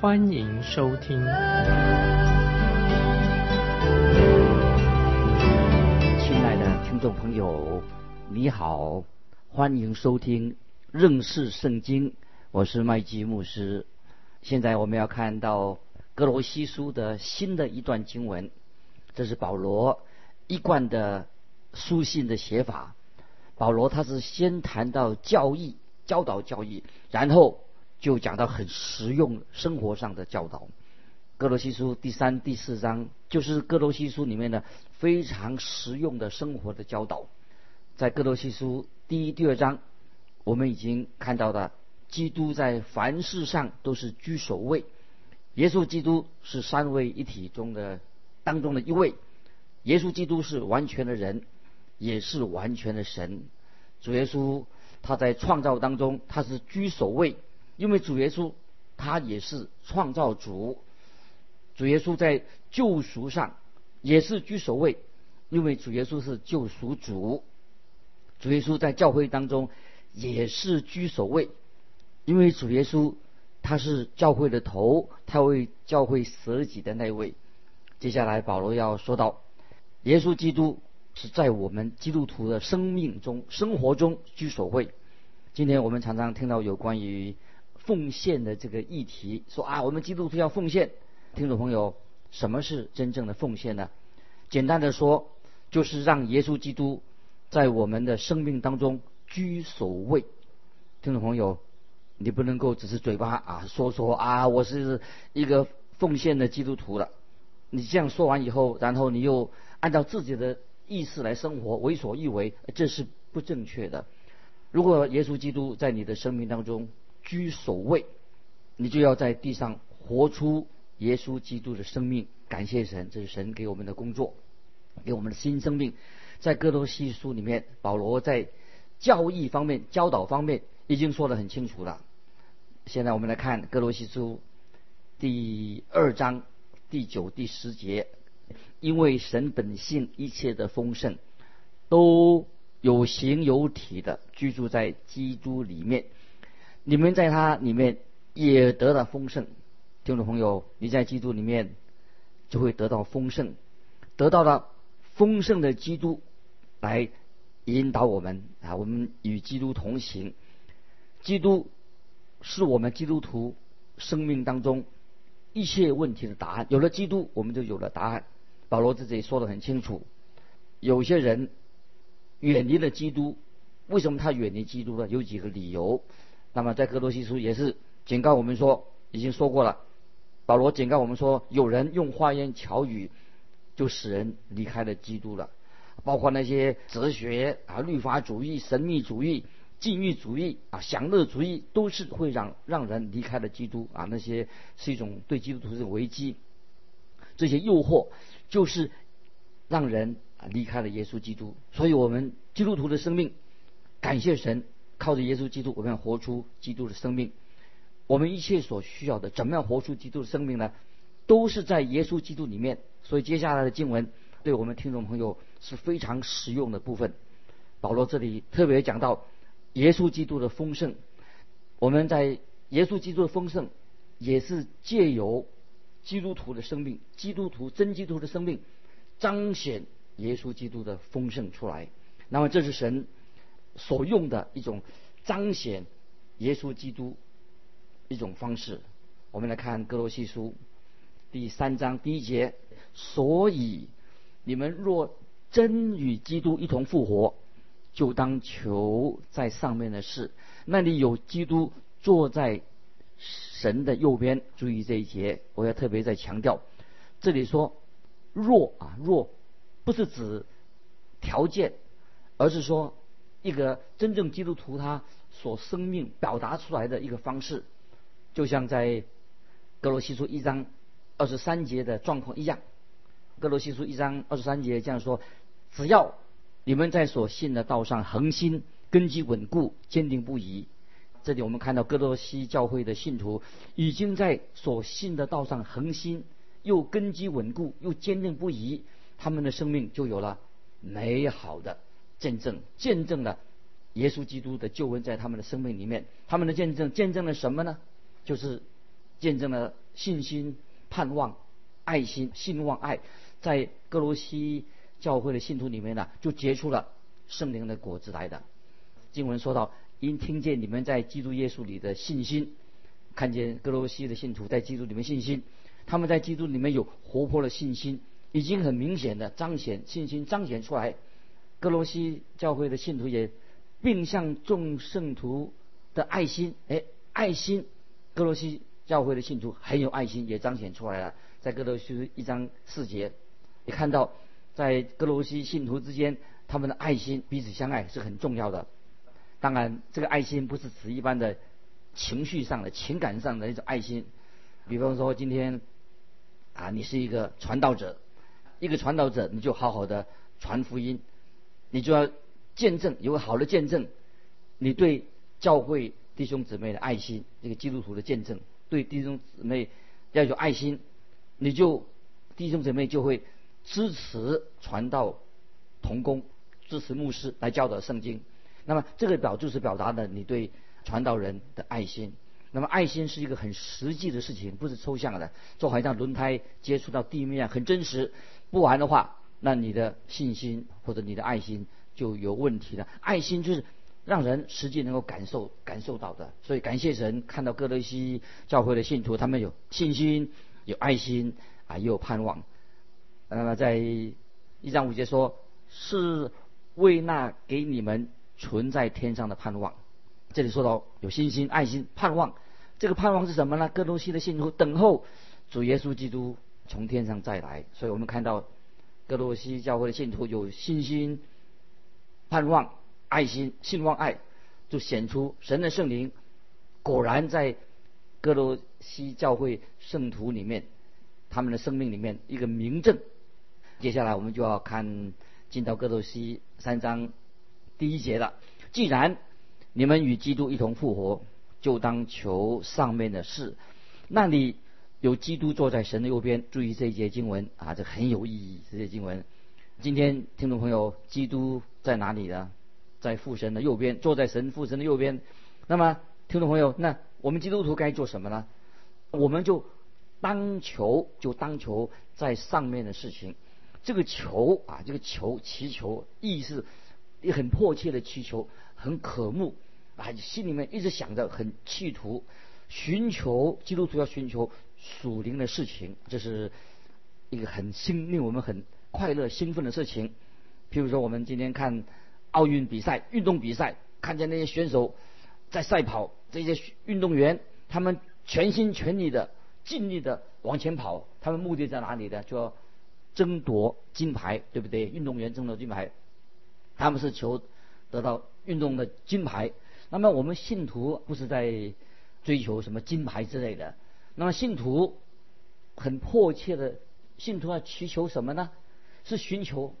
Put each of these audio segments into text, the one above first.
欢迎收听。亲爱的听众朋友，你好，欢迎收听认识圣经，我是麦基牧师。现在我们要看到格罗西书的新的一段经文，这是保罗一贯的。书信的写法，保罗他是先谈到教义、教导教义，然后就讲到很实用生活上的教导。哥罗西书第三、第四章就是哥罗西书里面的非常实用的生活的教导。在哥罗西书第一、第二章，我们已经看到了基督在凡事上都是居首位，耶稣基督是三位一体中的当中的一位，耶稣基督是完全的人。也是完全的神，主耶稣他在创造当中他是居首位，因为主耶稣他也是创造主，主耶稣在救赎上也是居首位，因为主耶稣是救赎主，主耶稣在教会当中也是居首位，因为主耶稣他是教会的头，他为教会舍己的那位。接下来保罗要说到耶稣基督。是在我们基督徒的生命中、生活中居首位。今天我们常常听到有关于奉献的这个议题，说啊，我们基督徒要奉献。听众朋友，什么是真正的奉献呢？简单的说，就是让耶稣基督在我们的生命当中居首位。听众朋友，你不能够只是嘴巴啊说说啊，我是一个奉献的基督徒了。你这样说完以后，然后你又按照自己的。意识来生活，为所欲为，这是不正确的。如果耶稣基督在你的生命当中居首位，你就要在地上活出耶稣基督的生命。感谢神，这是神给我们的工作，给我们的新生命。在哥罗西书里面，保罗在教义方面、教导方面已经说得很清楚了。现在我们来看哥罗西书第二章第九、第十节。因为神本性一切的丰盛，都有形有体的居住在基督里面，你们在他里面也得到丰盛。听众朋友，你在基督里面就会得到丰盛，得到了丰盛的基督来引导我们啊，我们与基督同行。基督是我们基督徒生命当中一切问题的答案。有了基督，我们就有了答案。保罗自己说的很清楚，有些人远离了基督，为什么他远离基督呢？有几个理由。那么在哥罗西书也是警告我们说，已经说过了。保罗警告我们说，有人用花言巧语就使人离开了基督了，包括那些哲学啊、律法主义、神秘主义、禁欲主义啊、享乐主义，都是会让让人离开了基督啊。那些是一种对基督徒的危机，这些诱惑。就是让人啊离开了耶稣基督，所以我们基督徒的生命，感谢神，靠着耶稣基督，我们要活出基督的生命。我们一切所需要的，怎么样活出基督的生命呢？都是在耶稣基督里面。所以接下来的经文，对我们听众朋友是非常实用的部分。保罗这里特别讲到耶稣基督的丰盛，我们在耶稣基督的丰盛，也是借由。基督徒的生命，基督徒真基督徒的生命，彰显耶稣基督的丰盛出来。那么这是神所用的一种彰显耶稣基督一种方式。我们来看哥罗西书第三章第一节：所以你们若真与基督一同复活，就当求在上面的事，那里有基督坐在。神的右边，注意这一节，我要特别再强调，这里说若啊若，不是指条件，而是说一个真正基督徒他所生命表达出来的一个方式，就像在格罗西书一章二十三节的状况一样。哥罗西书一章二十三节这样说：只要你们在所信的道上恒心，根基稳固，坚定不移。这里我们看到哥罗西教会的信徒已经在所信的道上恒心，又根基稳固，又坚定不移，他们的生命就有了美好的见证，见证了耶稣基督的救恩在他们的生命里面。他们的见证见证了什么呢？就是见证了信心、盼望、爱心、信望爱，在哥罗西教会的信徒里面呢，就结出了圣灵的果子来的。经文说到。因听见你们在基督耶稣里的信心，看见哥罗西的信徒在基督里面信心，他们在基督里面有活泼的信心，已经很明显的彰显信心彰显出来。格罗西教会的信徒也并向众圣徒的爱心，哎，爱心，格罗西教会的信徒很有爱心，也彰显出来了。在格罗西一章四节，你看到在格罗西信徒之间，他们的爱心彼此相爱是很重要的。当然，这个爱心不是指一般的情绪上的、情感上的那种爱心。比方说，今天啊，你是一个传道者，一个传道者，你就好好的传福音，你就要见证，有个好的见证，你对教会弟兄姊妹的爱心，这个基督徒的见证，对弟兄姊妹要有爱心，你就弟兄姊妹就会支持传道同工，支持牧师来教导圣经。那么这个表就是表达的你对传道人的爱心。那么爱心是一个很实际的事情，不是抽象的，就好像轮胎接触到地面很真实。不然的话，那你的信心或者你的爱心就有问题了。爱心就是让人实际能够感受感受到的。所以感谢神，看到哥德西教会的信徒，他们有信心、有爱心啊，也有盼望。那么在一章五节说，是为那给你们。存在天上的盼望，这里说到有信心、爱心、盼望。这个盼望是什么呢？哥罗西的信徒等候主耶稣基督从天上再来。所以我们看到哥罗西教会的信徒有信心、盼望、爱心、信望爱，就显出神的圣灵果然在哥罗西教会圣徒里面，他们的生命里面一个明证。接下来我们就要看进到哥罗西三章。第一节了，既然你们与基督一同复活，就当求上面的事。那你有基督坐在神的右边。注意这一节经文啊，这很有意义。这些经文，今天听众朋友，基督在哪里呢？在父神的右边，坐在神父神的右边。那么，听众朋友，那我们基督徒该做什么呢？我们就当求，就当求在上面的事情。这个求啊，这个求祈求，意思。也很迫切的祈求，很渴慕啊，心里面一直想着，很企图寻求基督徒要寻求属灵的事情，这是一个很兴令我们很快乐兴奋的事情。譬如说，我们今天看奥运比赛、运动比赛，看见那些选手在赛跑，这些运动员他们全心全力的、尽力的往前跑，他们目的在哪里呢？就要争夺金牌，对不对？运动员争夺金牌。他们是求得到运动的金牌，那么我们信徒不是在追求什么金牌之类的。那么信徒很迫切的，信徒要祈求什么呢？是寻求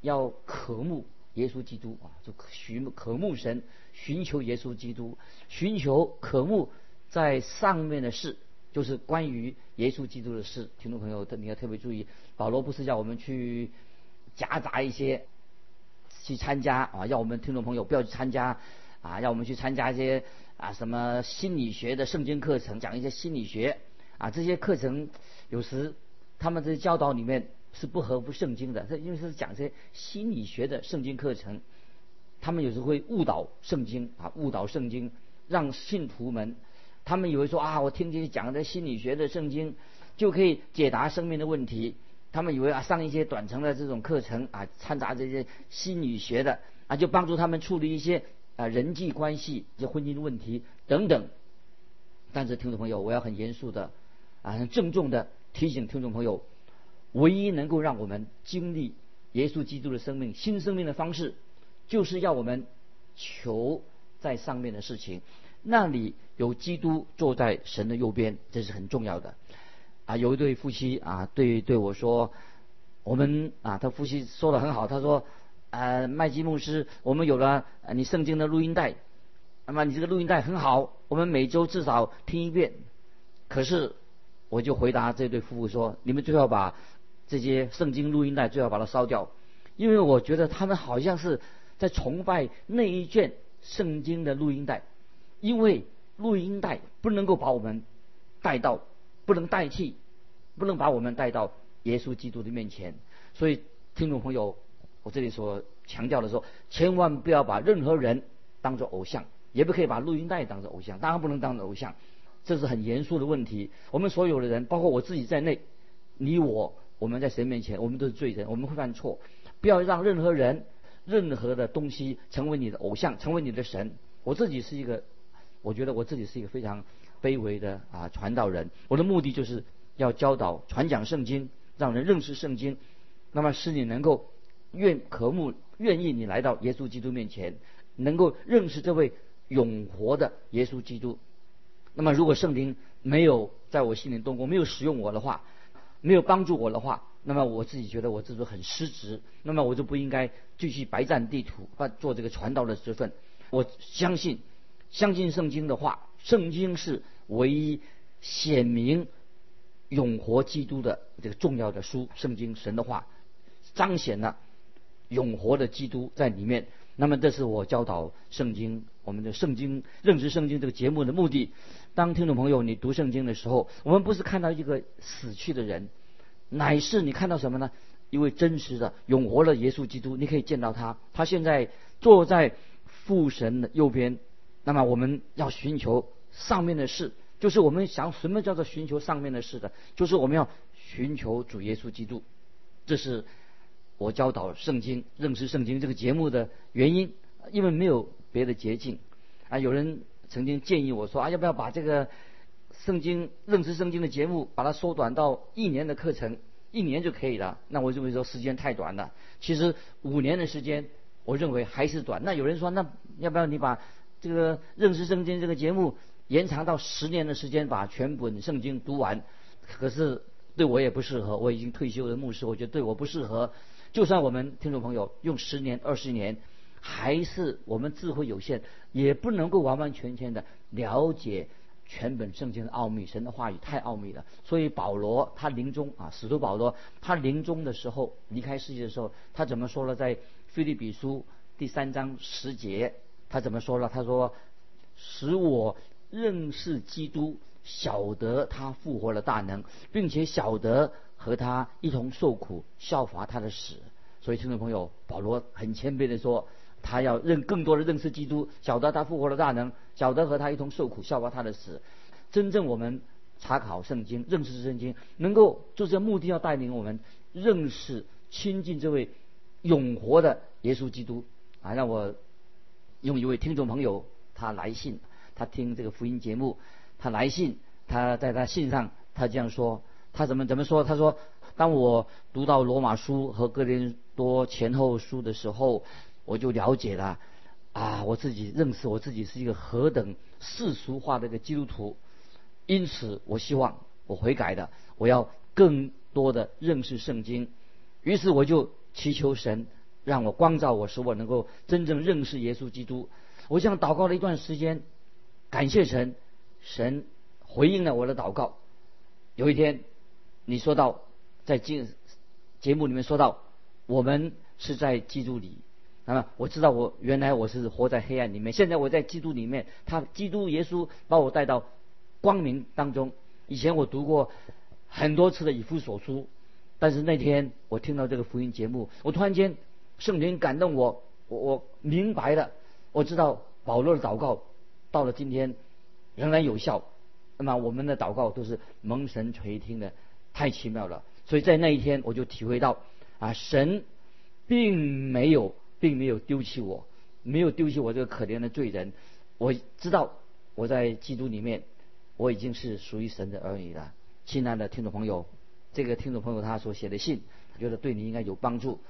要渴慕耶稣基督啊，就寻渴慕神，寻求耶稣基督，寻求渴慕在上面的事，就是关于耶稣基督的事。听众朋友，你要特别注意，保罗不是叫我们去夹杂一些。去参加啊，要我们听众朋友不要去参加啊，要我们去参加一些啊什么心理学的圣经课程，讲一些心理学啊这些课程，有时他们这些教导里面是不合乎圣经的，这因为是讲这些心理学的圣经课程，他们有时会误导圣经啊，误导圣经，让信徒们他们以为说啊，我听见讲的心理学的圣经就可以解答生命的问题。他们以为啊，上一些短程的这种课程啊，掺杂这些心理学的啊，就帮助他们处理一些啊人际关系、这婚姻问题等等。但是听众朋友，我要很严肃的啊，很郑重的提醒听众朋友，唯一能够让我们经历耶稣基督的生命、新生命的方式，就是要我们求在上面的事情。那里有基督坐在神的右边，这是很重要的。啊，有一对夫妻啊，对对我说，我们啊，他夫妻说的很好，他说，呃，麦基牧师，我们有了你圣经的录音带，那么你这个录音带很好，我们每周至少听一遍。可是，我就回答这对夫妇说，你们最好把这些圣经录音带最好把它烧掉，因为我觉得他们好像是在崇拜那一卷圣经的录音带，因为录音带不能够把我们带到。不能代替，不能把我们带到耶稣基督的面前。所以，听众朋友，我这里所强调的说，千万不要把任何人当做偶像，也不可以把录音带当做偶像，当然不能当做偶像，这是很严肃的问题。我们所有的人，包括我自己在内，你我，我们在神面前，我们都是罪人，我们会犯错。不要让任何人、任何的东西成为你的偶像，成为你的神。我自己是一个，我觉得我自己是一个非常。卑微的啊传道人，我的目的就是要教导、传讲圣经，让人认识圣经，那么使你能够愿渴慕、愿意你来到耶稣基督面前，能够认识这位永活的耶稣基督。那么如果圣灵没有在我心里动工，没有使用我的话，没有帮助我的话，那么我自己觉得我自己很失职，那么我就不应该继续白占地图，啊做这个传道的职分。我相信，相信圣经的话，圣经是。唯一显明永活基督的这个重要的书，圣经神的话，彰显了永活的基督在里面。那么，这是我教导圣经，我们的圣经认识圣经这个节目的目的。当听众朋友你读圣经的时候，我们不是看到一个死去的人，乃是你看到什么呢？一位真实的永活的耶稣基督，你可以见到他，他现在坐在父神的右边。那么，我们要寻求。上面的事，就是我们想什么叫做寻求上面的事的，就是我们要寻求主耶稣基督。这是我教导圣经、认识圣经这个节目的原因，因为没有别的捷径。啊，有人曾经建议我说啊，要不要把这个圣经认识圣经的节目把它缩短到一年的课程，一年就可以了？那我认为说时间太短了。其实五年的时间，我认为还是短。那有人说，那要不要你把这个认识圣经这个节目？延长到十年的时间把全本圣经读完，可是对我也不适合。我已经退休的牧师，我觉得对我不适合。就算我们听众朋友用十年、二十年，还是我们智慧有限，也不能够完完全全的了解全本圣经的奥秘。神的话语太奥秘了。所以保罗他临终啊，使徒保罗他临终的时候离开世界的时候，他怎么说了？在菲利比书第三章十节，他怎么说了？他说：“使我。”认识基督，晓得他复活了大能，并且晓得和他一同受苦，效法他的死。所以，听众朋友，保罗很谦卑的说，他要认更多的认识基督，晓得他复活了大能，晓得和他一同受苦，效法他的死。真正我们查考圣经，认识圣经，能够就这目的要带领我们认识亲近这位永活的耶稣基督。啊，让我用一位听众朋友他来信。他听这个福音节目，他来信，他在他信上，他这样说，他怎么怎么说？他说：当我读到罗马书和哥林多前后书的时候，我就了解了啊，我自己认识我自己是一个何等世俗化的一个基督徒，因此我希望我悔改的，我要更多的认识圣经，于是我就祈求神让我光照我，使我能够真正认识耶稣基督。我想祷告了一段时间。感谢神，神回应了我的祷告。有一天，你说到在节节目里面说到，我们是在基督里。那么我知道我原来我是活在黑暗里面，现在我在基督里面。他基督耶稣把我带到光明当中。以前我读过很多次的以弗所书，但是那天我听到这个福音节目，我突然间圣灵感动我，我我明白了，我知道保罗的祷告。到了今天，仍然有效。那么我们的祷告都是蒙神垂听的，太奇妙了。所以在那一天，我就体会到啊，神并没有，并没有丢弃我，没有丢弃我这个可怜的罪人。我知道我在基督里面，我已经是属于神的儿女了。亲爱的听众朋友，这个听众朋友他所写的信，他觉得对你应该有帮助。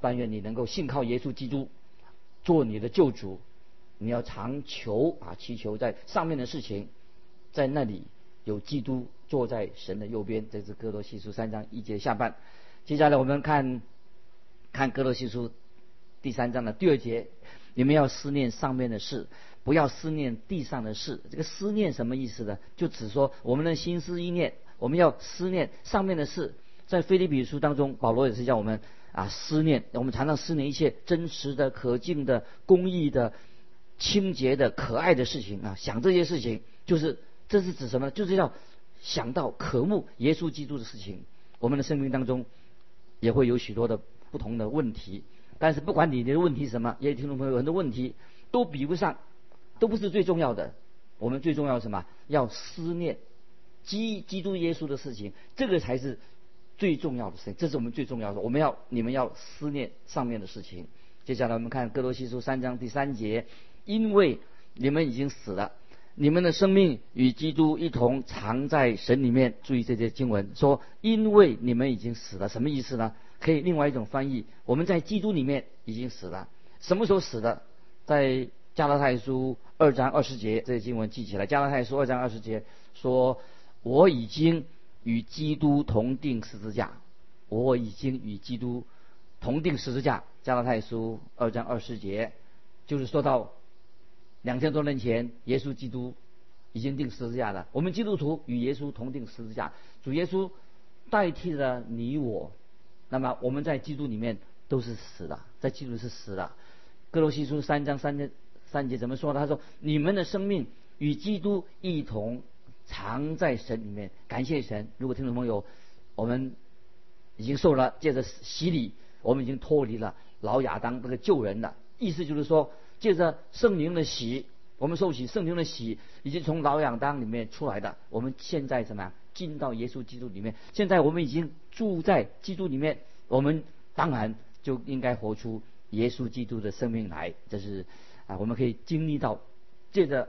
但愿你能够信靠耶稣基督，做你的救主。你要常求啊，祈求在上面的事情，在那里有基督坐在神的右边。这是哥罗西书三章一节下半。接下来我们看看哥罗西书第三章的第二节，你们要思念上面的事，不要思念地上的事。这个思念什么意思呢？就只说我们的心思意念，我们要思念上面的事。在菲利比书当中，保罗也是叫我们啊思念，我们常常思念一切真实的、可敬的、公义的、清洁的、可爱的事情啊，想这些事情，就是这是指什么？就是要想到渴慕耶稣基督的事情。我们的生命当中也会有许多的不同的问题，但是不管你的问题是什么，也听众朋友很多问题都比不上，都不是最重要的。我们最重要什么？要思念基基督耶稣的事情，这个才是。最重要的事情，这是我们最重要的。我们要你们要思念上面的事情。接下来我们看哥罗西书三章第三节，因为你们已经死了，你们的生命与基督一同藏在神里面。注意这些经文说，因为你们已经死了，什么意思呢？可以另外一种翻译，我们在基督里面已经死了。什么时候死的？在加拉太书二章二十节，这些经文记起来。加拉太书二章二十节说，我已经。与基督同定十字架，我已经与基督同定十字架。加拉太书二章二十节，就是说到两千多年前，耶稣基督已经定十字架了。我们基督徒与耶稣同定十字架，主耶稣代替了你我。那么我们在基督里面都是死的，在基督是死的。哥罗西书三章三节三节怎么说呢？他说：“你们的生命与基督一同。”藏在神里面，感谢神。如果听众朋友，我们已经受了借着洗礼，我们已经脱离了老亚当这个旧人了。意思就是说，借着圣灵的洗，我们受洗圣灵的洗，已经从老亚当里面出来的。我们现在怎么样进到耶稣基督里面？现在我们已经住在基督里面，我们当然就应该活出耶稣基督的生命来。这是啊，我们可以经历到借着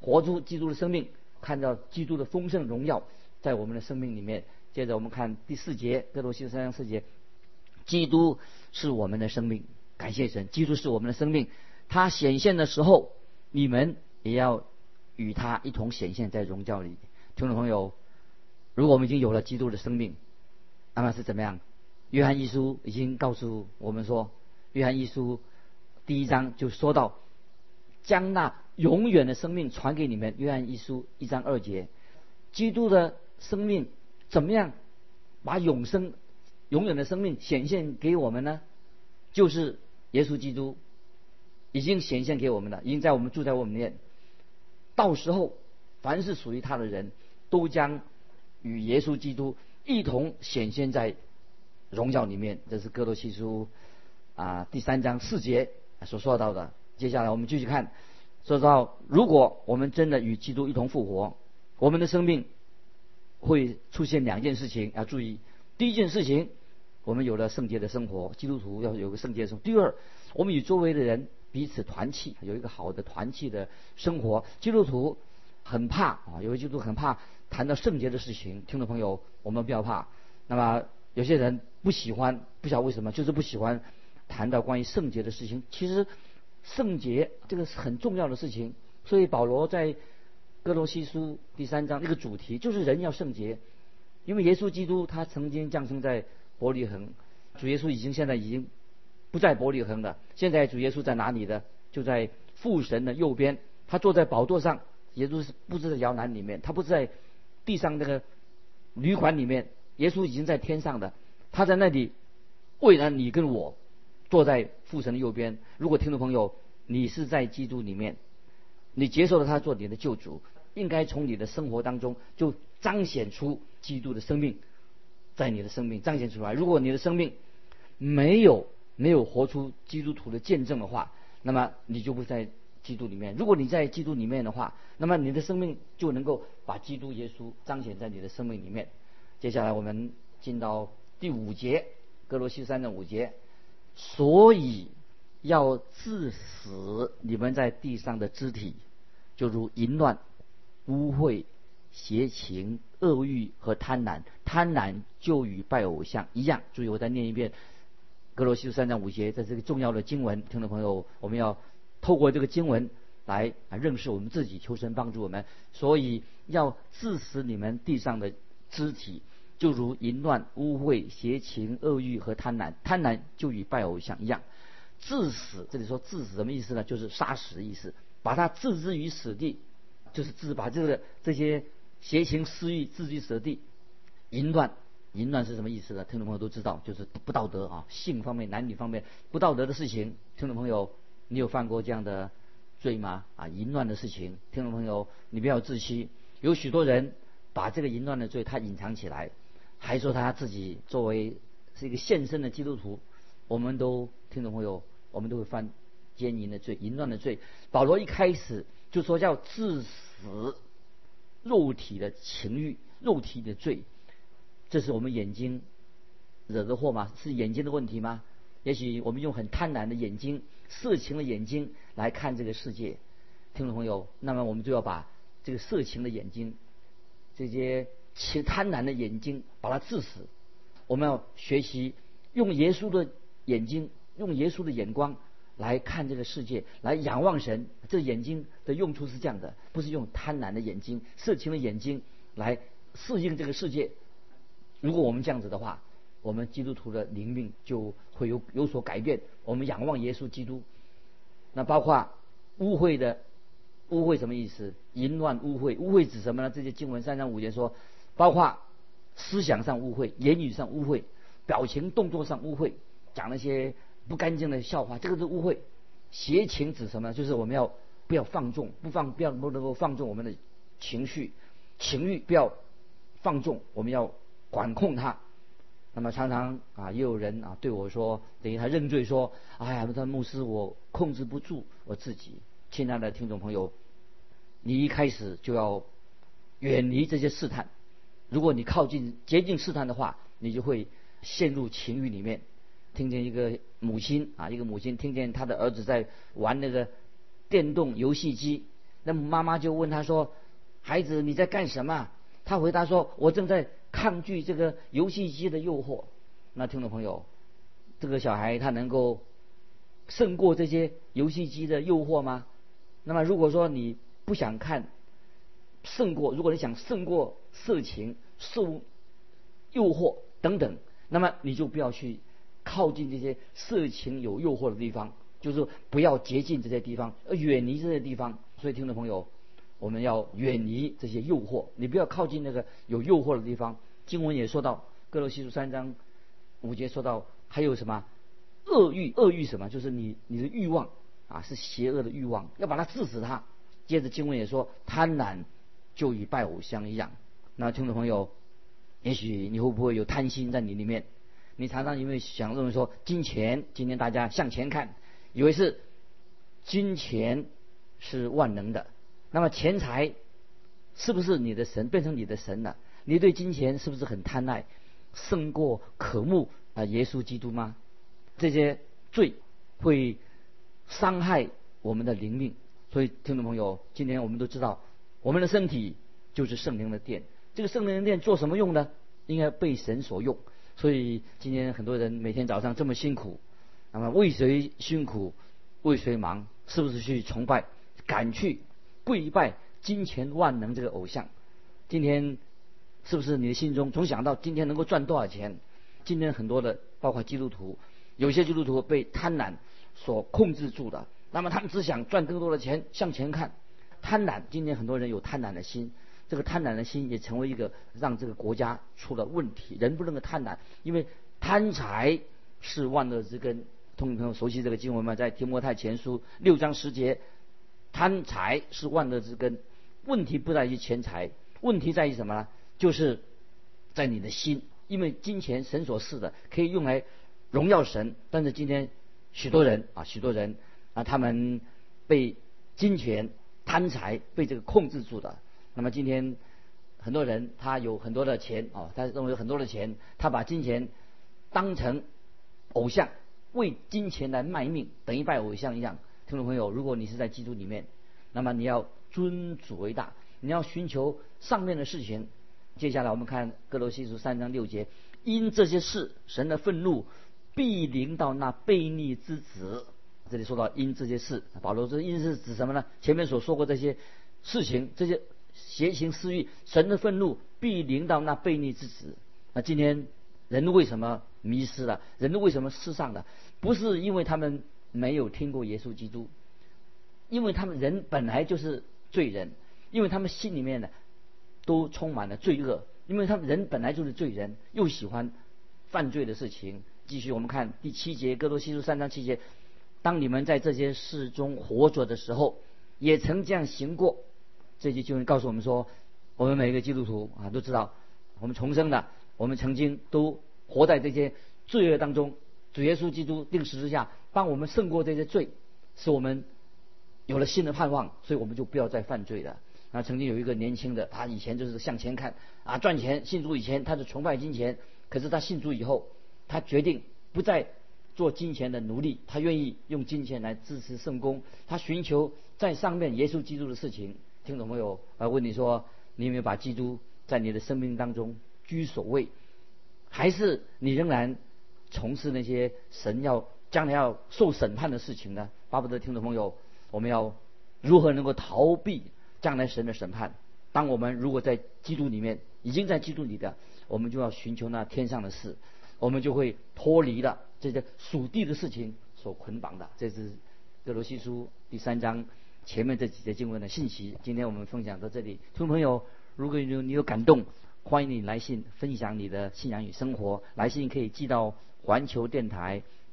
活出基督的生命。看到基督的丰盛荣耀在我们的生命里面。接着我们看第四节，哥罗西书三章四节，基督是我们的生命，感谢神，基督是我们的生命。他显现的时候，你们也要与他一同显现在荣耀里。听众朋友，如果我们已经有了基督的生命，那么是怎么样？约翰一书已经告诉我们说，约翰一书第一章就说到。将那永远的生命传给你们。约翰一书一章二节，基督的生命怎么样把永生、永远的生命显现给我们呢？就是耶稣基督已经显现给我们了，已经在我们住在我们里面。到时候，凡是属于他的人都将与耶稣基督一同显现在荣耀里面。这是哥罗西书啊第三章四节所说到的。接下来我们继续看，说到如果我们真的与基督一同复活，我们的生命会出现两件事情要注意。第一件事情，我们有了圣洁的生活，基督徒要有个圣洁的生活。第二，我们与周围的人彼此团契，有一个好的团契的生活。基督徒很怕啊，有些基督徒很怕谈到圣洁的事情。听众朋友，我们不要怕。那么有些人不喜欢，不晓得为什么，就是不喜欢谈到关于圣洁的事情。其实。圣洁这个是很重要的事情，所以保罗在哥罗西书第三章那个主题就是人要圣洁，因为耶稣基督他曾经降生在伯利恒，主耶稣已经现在已经不在伯利恒的，现在主耶稣在哪里呢？就在父神的右边，他坐在宝座上，耶稣是不是在摇篮里面？他不是在地上那个旅馆里面，耶稣已经在天上的，他在那里为了你跟我。坐在父神的右边。如果听众朋友，你是在基督里面，你接受了他做你的救主，应该从你的生活当中就彰显出基督的生命，在你的生命彰显出来。如果你的生命没有没有活出基督徒的见证的话，那么你就不在基督里面。如果你在基督里面的话，那么你的生命就能够把基督耶稣彰显在你的生命里面。接下来我们进到第五节，哥罗西三的五节。所以要致死你们在地上的肢体，就如淫乱、污秽、邪情、恶欲和贪婪。贪婪就与拜偶像一样。注意，我再念一遍《格罗西书三章五节》，这是个重要的经文。听众朋友，我们要透过这个经文来认识我们自己，求神帮助我们。所以要致死你们地上的肢体，就如淫乱、污秽、邪情、恶欲和贪婪。贪婪就与拜偶像一样，致死。这里说致死什么意思呢？就是杀死的意思，把它置之于死地，就是置把这个这些邪情私欲置之死地。淫乱，淫乱是什么意思呢？听众朋友都知道，就是不道德啊，性方面、男女方面不道德的事情。听众朋友，你有犯过这样的罪吗？啊，淫乱的事情，听众朋友，你不要自欺。有许多人把这个淫乱的罪他隐藏起来，还说他自己作为是一个献身的基督徒。我们都听众朋友，我们都会犯奸淫的罪、淫乱的罪。保罗一开始就说叫致死肉体的情欲、肉体的罪。这是我们眼睛惹的祸吗？是眼睛的问题吗？也许我们用很贪婪的眼睛、色情的眼睛来看这个世界，听众朋友，那么我们就要把这个色情的眼睛、这些其贪婪的眼睛把它治死。我们要学习用耶稣的眼睛、用耶稣的眼光来看这个世界，来仰望神。这眼睛的用处是这样的，不是用贪婪的眼睛、色情的眼睛来适应这个世界。如果我们这样子的话，我们基督徒的灵命就会有有所改变。我们仰望耶稣基督，那包括污秽的污秽什么意思？淫乱污秽，污秽指什么呢？这些经文三章五节说，包括思想上污秽、言语上污秽、表情动作上污秽，讲那些不干净的笑话，这个是污秽。邪情指什么？就是我们要不要放纵，不放不要不能够放纵我们的情绪、情欲，不要放纵，我们要。管控他，那么常常啊，也有人啊对我说，等于他认罪说：“哎呀，他牧师，我控制不住我自己。”亲爱的听众朋友，你一开始就要远离这些试探。如果你靠近接近试探的话，你就会陷入情欲里面。听见一个母亲啊，一个母亲听见他的儿子在玩那个电动游戏机，那么妈妈就问他说：“孩子，你在干什么？”他回答说：“我正在。”抗拒这个游戏机的诱惑，那听众朋友，这个小孩他能够胜过这些游戏机的诱惑吗？那么如果说你不想看，胜过，如果你想胜过色情、受诱惑等等，那么你就不要去靠近这些色情有诱惑的地方，就是不要接近这些地方，而远离这些地方。所以听众朋友。我们要远离这些诱惑，你不要靠近那个有诱惑的地方。经文也说到，哥罗西书三章五节说到，还有什么恶欲？恶欲什么？就是你你的欲望啊，是邪恶的欲望，要把它治死它。接着经文也说，贪婪就与拜偶像一样。那听众朋友，也许你会不会有贪心在你里面？你常常因为想认为说金钱，今天大家向前看，以为是金钱是万能的。那么钱财是不是你的神变成你的神了？你对金钱是不是很贪爱，胜过渴慕啊耶稣基督吗？这些罪会伤害我们的灵命。所以听众朋友，今天我们都知道，我们的身体就是圣灵的殿。这个圣灵的殿做什么用呢？应该被神所用。所以今天很多人每天早上这么辛苦，那么为谁辛苦，为谁忙？是不是去崇拜，赶去？跪拜金钱万能这个偶像，今天是不是你的心中总想到今天能够赚多少钱？今天很多的包括基督徒，有些基督徒被贪婪所控制住了，那么他们只想赚更多的钱，向前看。贪婪，今天很多人有贪婪的心，这个贪婪的心也成为一个让这个国家出了问题。人不能够贪婪，因为贪财是万恶之根。通朋友熟悉这个经文吗？在提摩太前书六章十节。贪财是万恶之根，问题不在于钱财，问题在于什么呢？就是在你的心，因为金钱神所赐的可以用来荣耀神，但是今天许多人啊，许多人啊，他们被金钱贪财被这个控制住的。那么今天很多人他有很多的钱啊，他认为有很多的钱，他把金钱当成偶像，为金钱来卖命，等于拜偶像一样。听众朋友，如果你是在基督里面，那么你要尊主为大，你要寻求上面的事情。接下来我们看哥罗西书三章六节，因这些事，神的愤怒必临到那悖逆之子。这里说到因这些事，保罗说因是指什么呢？前面所说过这些事情，这些邪情私欲，神的愤怒必临到那悖逆之子。那今天人为什么迷失了？人为什么失丧了？不是因为他们没有听过耶稣基督，因为他们人本来就是罪人，因为他们心里面呢都充满了罪恶，因为他们人本来就是罪人，又喜欢犯罪的事情。继续，我们看第七节，哥多西书三章七节。当你们在这些事中活着的时候，也曾这样行过。这句经文告诉我们说，我们每一个基督徒啊都知道，我们重生的，我们曾经都活在这些罪恶当中。主耶稣基督定时之下，帮我们胜过这些罪，使我们有了新的盼望，所以我们就不要再犯罪了。啊，曾经有一个年轻的，他以前就是向前看啊，赚钱。信主以前，他是崇拜金钱，可是他信主以后。他决定不再做金钱的奴隶，他愿意用金钱来支持圣公。他寻求在上面耶稣基督的事情。听懂没有？我问你说，你有没有把基督在你的生命当中居首位？还是你仍然从事那些神要将来要受审判的事情呢？巴不得听众朋友，我们要如何能够逃避将来神的审判？当我们如果在基督里面，已经在基督里的，我们就要寻求那天上的事。我们就会脱离了这些属地的事情所捆绑的。这是哥罗西书第三章前面这几节经文的信息。今天我们分享到这里，听众朋友，如果有你有感动，欢迎你来信分享你的信仰与生活。来信可以寄到环球电台